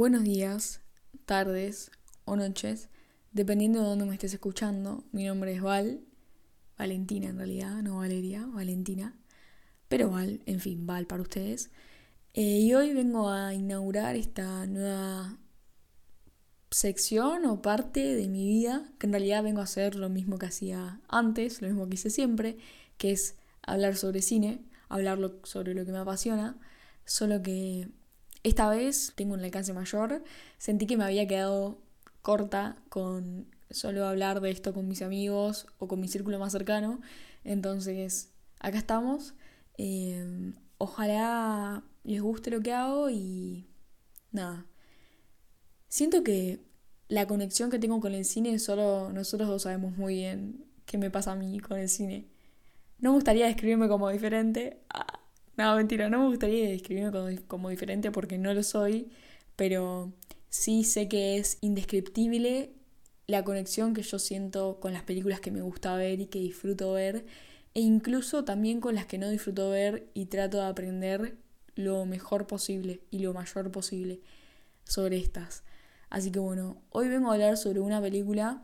Buenos días, tardes o noches, dependiendo de dónde me estés escuchando. Mi nombre es Val, Valentina en realidad, no Valeria, Valentina, pero Val, en fin, Val para ustedes. Eh, y hoy vengo a inaugurar esta nueva sección o parte de mi vida, que en realidad vengo a hacer lo mismo que hacía antes, lo mismo que hice siempre, que es hablar sobre cine, hablar sobre lo que me apasiona, solo que esta vez tengo un alcance mayor, sentí que me había quedado corta con solo hablar de esto con mis amigos o con mi círculo más cercano, entonces acá estamos. Em, ojalá les guste lo que hago y nada. Siento que la conexión que tengo con el cine solo nosotros dos sabemos muy bien qué me pasa a mí con el cine. No me gustaría describirme como diferente. Ah, no, mentira, no me gustaría describirme como, diferente porque no lo soy, pero sí sé que es indescriptible la conexión que yo siento con las películas que me gusta ver y que disfruto ver, e incluso también con las que no disfruto ver y trato de aprender lo mejor posible y lo mayor posible sobre estas. Así que bueno, hoy vengo a hablar sobre una película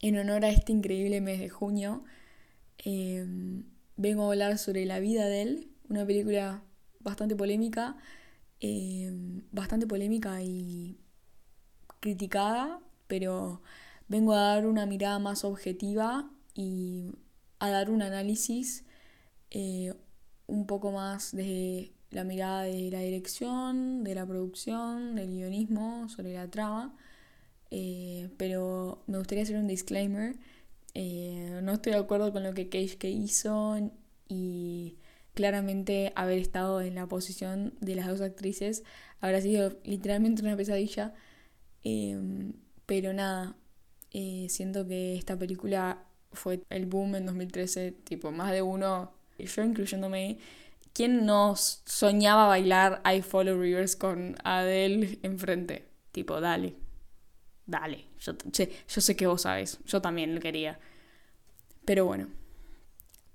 en honor a este increíble mes de junio. Em, vengo a hablar sobre la vida de él, una película bastante polémica, eh, bastante polémica y criticada, pero vengo a dar una mirada más objetiva y a dar un análisis eh, un poco más de la mirada de la dirección, de la producción, del guionismo, sobre la trama. Eh, pero me gustaría hacer un disclaimer eh, no estoy de acuerdo con lo que Cage hizo y claramente haber estado en la posición de las dos actrices habrá sido literalmente una pesadilla. Em, pero nada, eh, siento que esta película fue el boom en 2013, tipo, más de uno, yo incluyéndome, ¿quién no soñaba bailar I Follow Rivers con Adele enfrente? Tipo, dale dale, yo, yo sé que vos sabes, yo también lo quería. Pero bueno,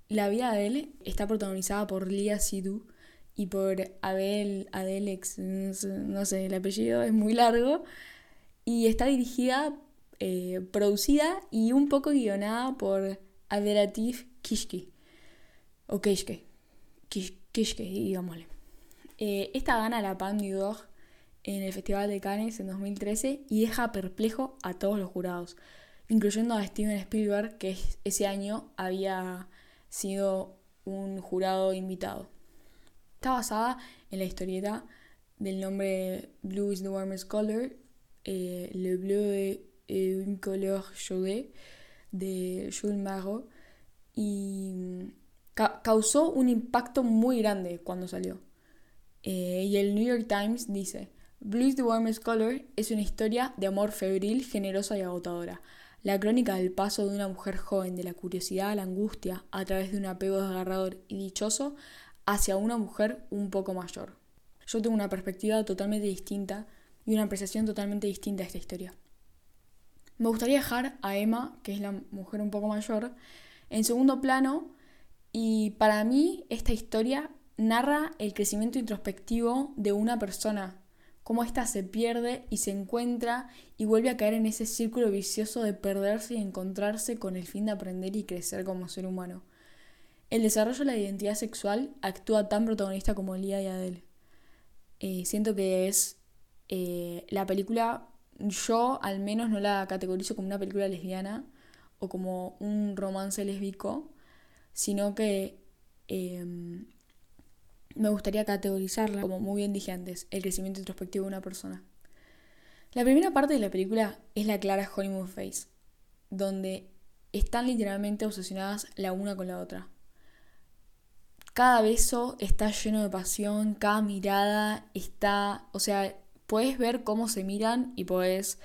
la vida de él está protagonizada por Lia Sidhu y por Abel Adelex, no sé, el apellido es muy largo, y está dirigida, eh, producida y un poco guionada por Adelatif Kishki, o Kishke, Kishke, digámosle. Eh, esta gana la Palme d'Or en el Festival de Cannes en 2013 y deja perplejo a todos los jurados, incluyendo a Steven Spielberg, que ese año había sido un jurado invitado. Está basada en la historieta del nombre Blue is the warmest color, eh, Le bleu est une couleur chaude de Jules Marot y causó un impacto muy grande cuando salió. Eh, y el New York Times dice, Blue is the Warmest Color es una historia de amor febril, generosa y agotadora. La crónica del paso de una mujer joven de la curiosidad a la angustia a través de un apego desgarrador y dichoso hacia una mujer un poco mayor. Yo tengo una perspectiva totalmente distinta y una apreciación totalmente distinta a esta historia. Me gustaría dejar a Emma, que es la mujer un poco mayor, en segundo plano y para mí esta historia narra el crecimiento introspectivo de una persona cómo ésta se pierde y se encuentra y vuelve a caer en ese círculo vicioso de perderse y encontrarse con el fin de aprender y crecer como ser humano. El desarrollo de la identidad sexual actúa tan protagonista como Lía y Adele. Eh, siento que es eh, la película, yo al menos no la categorizo como una película lesbiana o como un romance lésbico, sino que em, me gustaría categorizarla, como muy bien dije antes, el crecimiento introspectivo de una persona. La primera parte de la película es la clara honeymoon face, donde están literalmente obsesionadas la una con la otra. Cada beso está lleno de pasión, cada mirada está, o sea, puedes ver cómo se miran y puedes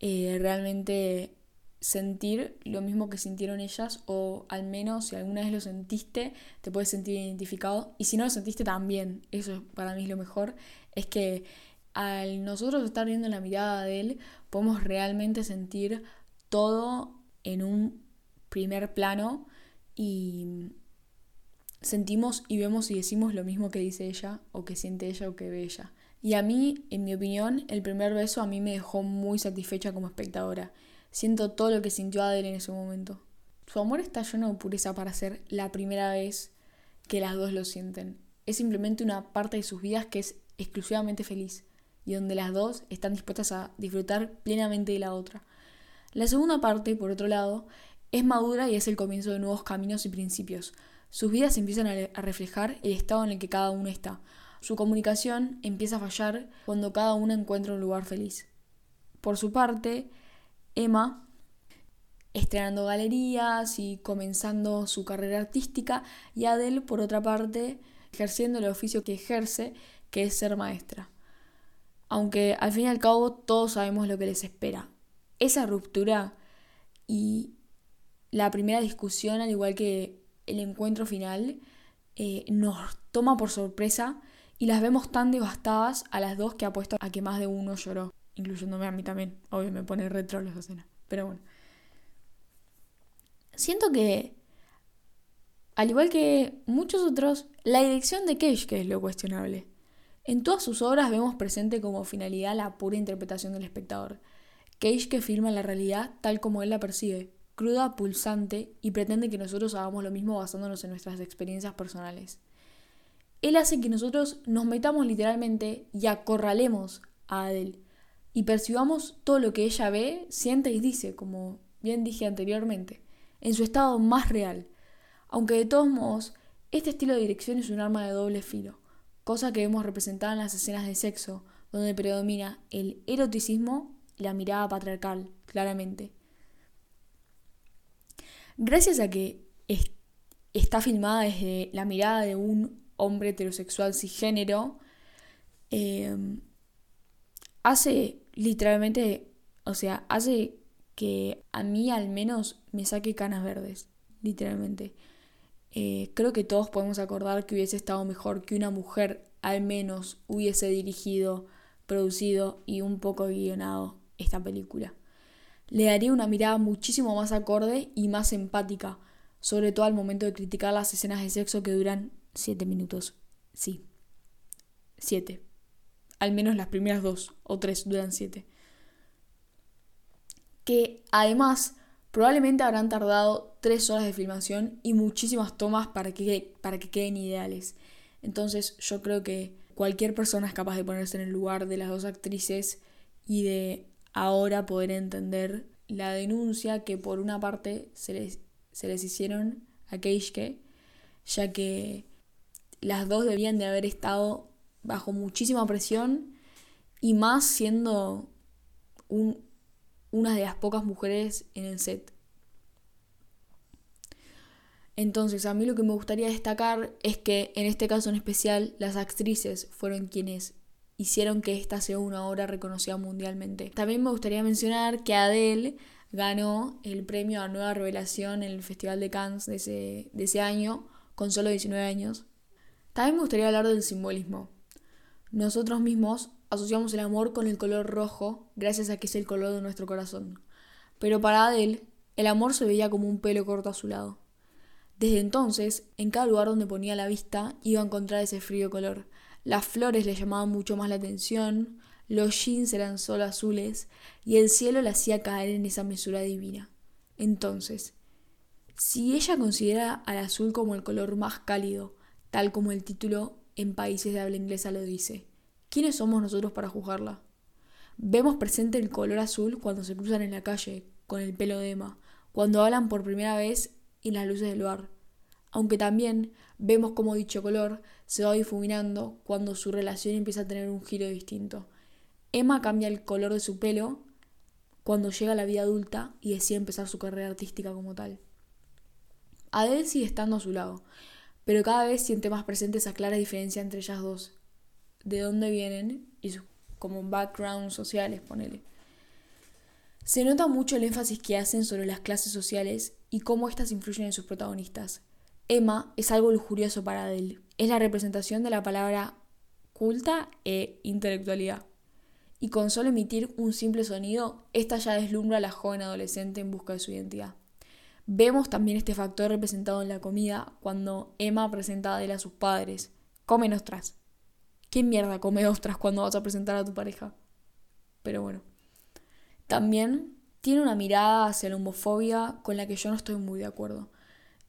eh, realmente sentir lo mismo que sintieron ellas o al menos si alguna vez lo sentiste te puedes sentir identificado y si no lo sentiste también, eso para mí es lo mejor, es que al nosotros estar viendo la mirada de él podemos realmente sentir todo en un primer plano y sentimos y vemos y decimos lo mismo que dice ella o que siente ella o que ve ella. Y a mí, en mi opinión, el primer beso a mí me dejó muy satisfecha como espectadora. Siento todo lo que sintió Adele en ese momento. Su amor está lleno de pureza para ser la primera vez que las dos lo sienten. Es simplemente una parte de sus vidas que es exclusivamente feliz y donde las dos están dispuestas a disfrutar plenamente de la otra. La segunda parte, por otro lado, es madura y es el comienzo de nuevos caminos y principios. Sus vidas empiezan a reflejar el estado en el que cada uno está. Su comunicación empieza a fallar cuando cada uno encuentra un lugar feliz. Por su parte, Emma, estrenando galerías y comenzando su carrera artística, y Adele, por otra parte, ejerciendo el oficio que ejerce, que es ser maestra. Aunque al fin y al cabo todos sabemos lo que les espera. Esa ruptura y la primera discusión, al igual que el encuentro final, eh, nos toma por sorpresa y las vemos tan devastadas a las dos que apuesto a que más de uno lloró, incluyéndome a mí también. Obvio, me pone retro la escena, pero bueno. Siento que, al igual que muchos otros, la dirección de Cage que es lo cuestionable. En todas sus obras vemos presente como finalidad la pura interpretación del espectador. Cage que filma la realidad tal como él la percibe, cruda, pulsante, y pretende que nosotros hagamos lo mismo basándonos en nuestras experiencias personales. Él hace que nosotros nos metamos literalmente y acorralemos a Adele y percibamos todo lo que ella ve, siente y dice, como bien dije anteriormente, en su estado más real. Aunque de todos modos, este estilo de dirección es un arma de doble filo, cosa que vemos representada en las escenas de sexo, donde predomina el eroticismo y la mirada patriarcal, claramente. Gracias a que está filmada desde la mirada de un hombre heterosexual cisgénero, eh, hace literalmente, o sea, hace que a mí al menos me saque canas verdes, literalmente. Eh, creo que todos podemos acordar que hubiese estado mejor que una mujer al menos hubiese dirigido, producido y un poco guionado esta película. Le daría una mirada muchísimo más acorde y más empática, sobre todo al momento de criticar las escenas de sexo que duran Siete minutos. Sí. Siete. Al menos las primeras dos o tres duran siete. Que además probablemente habrán tardado tres horas de filmación y muchísimas tomas para que, para que queden ideales. Entonces yo creo que cualquier persona es capaz de ponerse en el lugar de las dos actrices y de ahora poder entender la denuncia que por una parte se les, se les hicieron a Keishke, ya que las dos debían de haber estado bajo muchísima presión y más siendo una de las pocas mujeres en el set. Entonces, a mí lo que me gustaría destacar es que en este caso en especial las actrices fueron quienes hicieron que esta sea una obra reconocida mundialmente. También me gustaría mencionar que Adele ganó el premio a Nueva Revelación en el Festival de Cannes de ese, de ese año con solo 19 años. También me gustaría hablar del simbolismo. Nosotros mismos asociamos el amor con el color rojo gracias a que es el color de nuestro corazón. Pero para Adele, el amor se veía como un pelo corto a su lado. Desde entonces, en cada lugar donde ponía la vista iba a encontrar ese frío color. Las flores le llamaban mucho más la atención, los jeans eran solo azules y el cielo la hacía caer en esa mesura divina. Entonces, si ella considera al azul como el color más cálido, tal como el título en países de habla inglesa lo dice. ¿Quiénes somos nosotros para juzgarla? Vemos presente el color azul cuando se cruzan en la calle, con el pelo de Emma, cuando hablan por primera vez en las luces del bar. Aunque también vemos cómo dicho color se va difuminando cuando su relación empieza a tener un giro distinto. Emma cambia el color de su pelo cuando llega a la vida adulta y decide empezar su carrera artística como tal. Adele sigue estando a su lado, pero cada vez siente más presente esa clara diferencia entre ellas dos, de dónde vienen y sus como backgrounds sociales, ponele. Se nota mucho el énfasis que hacen sobre las clases sociales y cómo éstas influyen en sus protagonistas. Emma es algo lujurioso para Adele. Es la representación de la palabra culta e intelectualidad. Y con solo emitir un simple sonido, esta ya deslumbra a la joven adolescente en busca de su identidad. Vemos también este factor representado en la comida cuando Emma presenta a Adele a sus padres. Come tras. ¿Qué mierda come ostras cuando vas a presentar a tu pareja? Pero bueno. También tiene una mirada hacia la homofobia con la que yo no estoy muy de acuerdo.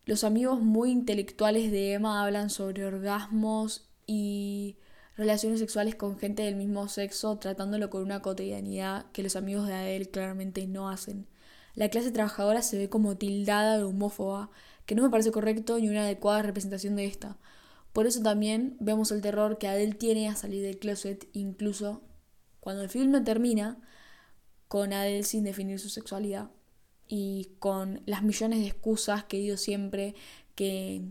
Los amigos muy intelectuales de Emma hablan sobre orgasmos y relaciones sexuales con gente del mismo sexo, tratándolo con una cotidianidad que los amigos de Adele claramente no hacen. La clase trabajadora se ve como tildada de homófoba, que no me parece correcto ni una adecuada representación de esta. Por eso también vemos el terror que Adele tiene a salir del closet, incluso cuando el filme termina, con Adele sin definir su sexualidad y con las millones de excusas que dio siempre, que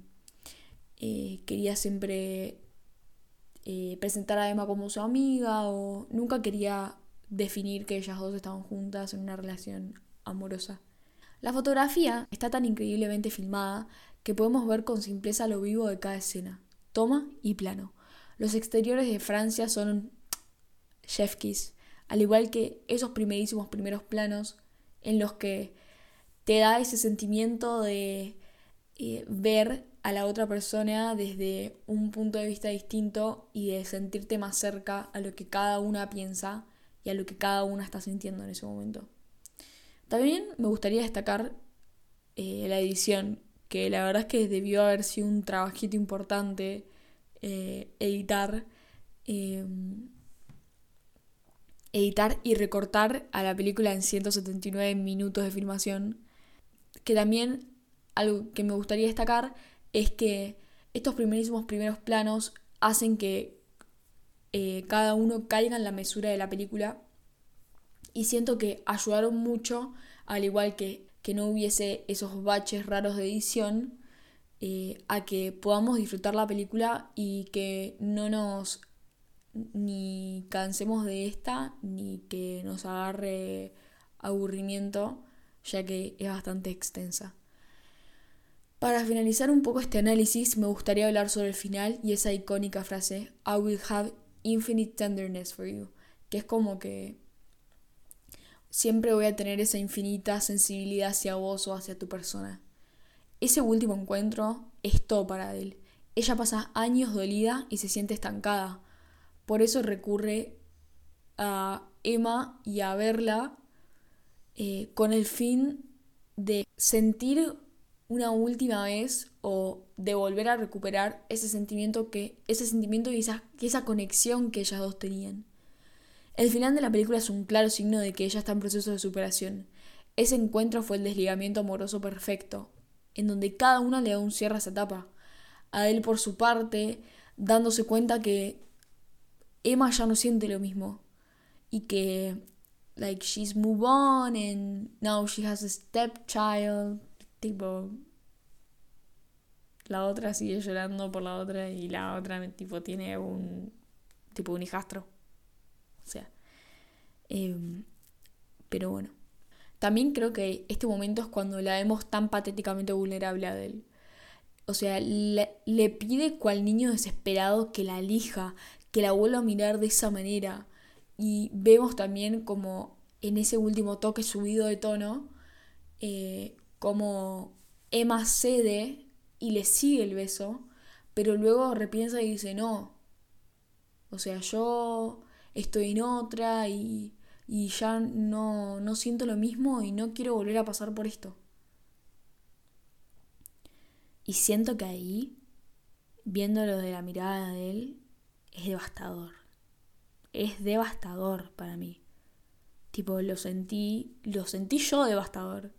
eh, quería siempre eh, presentar a Emma como su amiga o nunca quería definir que ellas dos estaban juntas en una relación amorosa. La fotografía está tan increíblemente filmada que podemos ver con simpleza lo vivo de cada escena, toma y plano. Los exteriores de Francia son chef al igual que esos primerísimos primeros planos en los que te da ese sentimiento de eh, ver a la otra persona desde un punto de vista distinto y de sentirte más cerca a lo que cada una piensa y a lo que cada una está sintiendo en ese momento. También me gustaría destacar eh, la edición, que la verdad es que debió haber sido un trabajito importante eh, editar, em, editar y recortar a la película en 179 minutos de filmación, que también algo que me gustaría destacar es que estos primerísimos primeros planos hacen que eh, cada uno caiga en la mesura de la película y siento que ayudaron mucho, al igual que que no hubiese esos baches raros de edición, eh, a que podamos disfrutar la película y que no nos ni cansemos de esta ni que nos agarre aburrimiento, ya que es bastante extensa. Para finalizar un poco este análisis, me gustaría hablar sobre el final y esa icónica frase, I will have infinite tenderness for you, que es como que siempre voy a tener esa infinita sensibilidad hacia vos o hacia tu persona. Ese último encuentro es todo para él. Ella pasa años dolida y se siente estancada. Por eso recurre a Emma y a verla eh, con el fin de sentir una última vez o de volver a recuperar ese sentimiento que ese sentimiento y esa, esa conexión que ellas dos tenían. El final de la película es un claro signo de que ella está en proceso de superación. Ese encuentro fue el desligamiento amoroso perfecto, en donde cada una le da un cierre a esa etapa. A él por su parte, dándose cuenta que Emma ya no siente lo mismo y que like she's moved on and now she has a stepchild tipo la otra sigue llorando por la otra y la otra tipo tiene un tipo un hijastro o sea em, pero bueno. También creo que este momento es cuando la vemos tan patéticamente vulnerable a él o sea le, le pide cual niño desesperado que la elija que la vuelva a mirar de esa manera. Y vemos también como en ese último toque subido de tono eh, como Emma cede y le sigue el beso, pero luego repiensa y dice, no, o sea, yo estoy en otra y, y ya no, no siento lo mismo y no quiero volver a pasar por esto. Y siento que ahí, viéndolo de la mirada de él, es devastador. Es devastador para mí. Tipo, lo sentí, lo sentí yo devastador.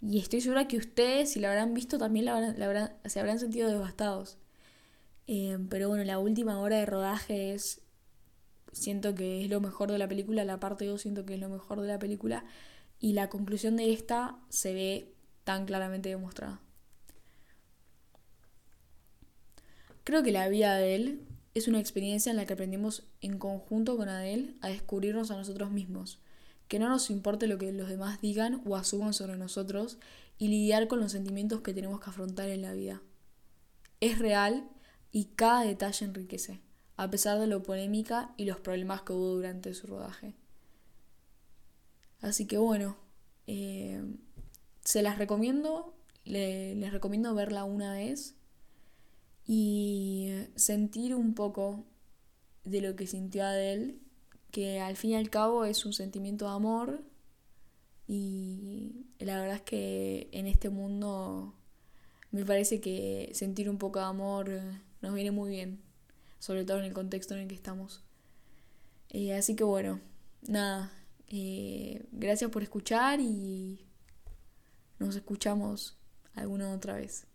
Y estoy segura que ustedes, si la habrán visto, también la se habrán sentido devastados. Eh, pero bueno, la última hora de rodaje es. Siento que es lo mejor de la película. La parte 2 siento que es lo mejor de la película. Y la conclusión de esta se ve tan claramente demostrada. Creo que la vida de él es una experiencia en la que aprendemos en conjunto con Adele a descubrirnos a nosotros mismos que no nos importe lo que los demás digan o asuman sobre nosotros y lidiar con los sentimientos que tenemos que afrontar en la vida. Es real y cada detalle enriquece, a pesar de lo polémica y los problemas que hubo durante su rodaje. Así que bueno, eh, se las recomiendo, les recomiendo verla una vez y sentir un poco de lo que sintió Adele, que al fin y al cabo es un sentimiento de amor y la verdad es que en este mundo me parece que sentir un poco de amor nos viene muy bien, sobre todo en el contexto en el que estamos. Eh, así que bueno, nada, eh, gracias por escuchar y nos escuchamos alguna otra vez.